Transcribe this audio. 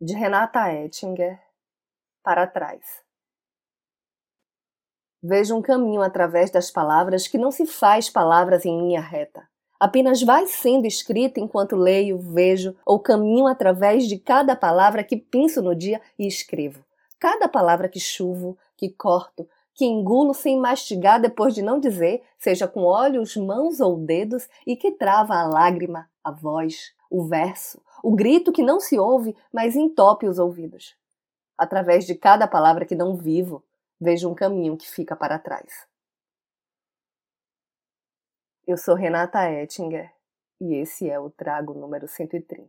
de Renata Ettinger, para trás. Vejo um caminho através das palavras que não se faz palavras em linha reta. Apenas vai sendo escrita enquanto leio, vejo ou caminho através de cada palavra que penso no dia e escrevo. Cada palavra que chuvo, que corto, que engulo sem mastigar depois de não dizer, seja com olhos, mãos ou dedos, e que trava a lágrima, a voz, o verso, o grito que não se ouve, mas entope os ouvidos. Através de cada palavra que não vivo, vejo um caminho que fica para trás. Eu sou Renata Ettinger e esse é o Trago número 130.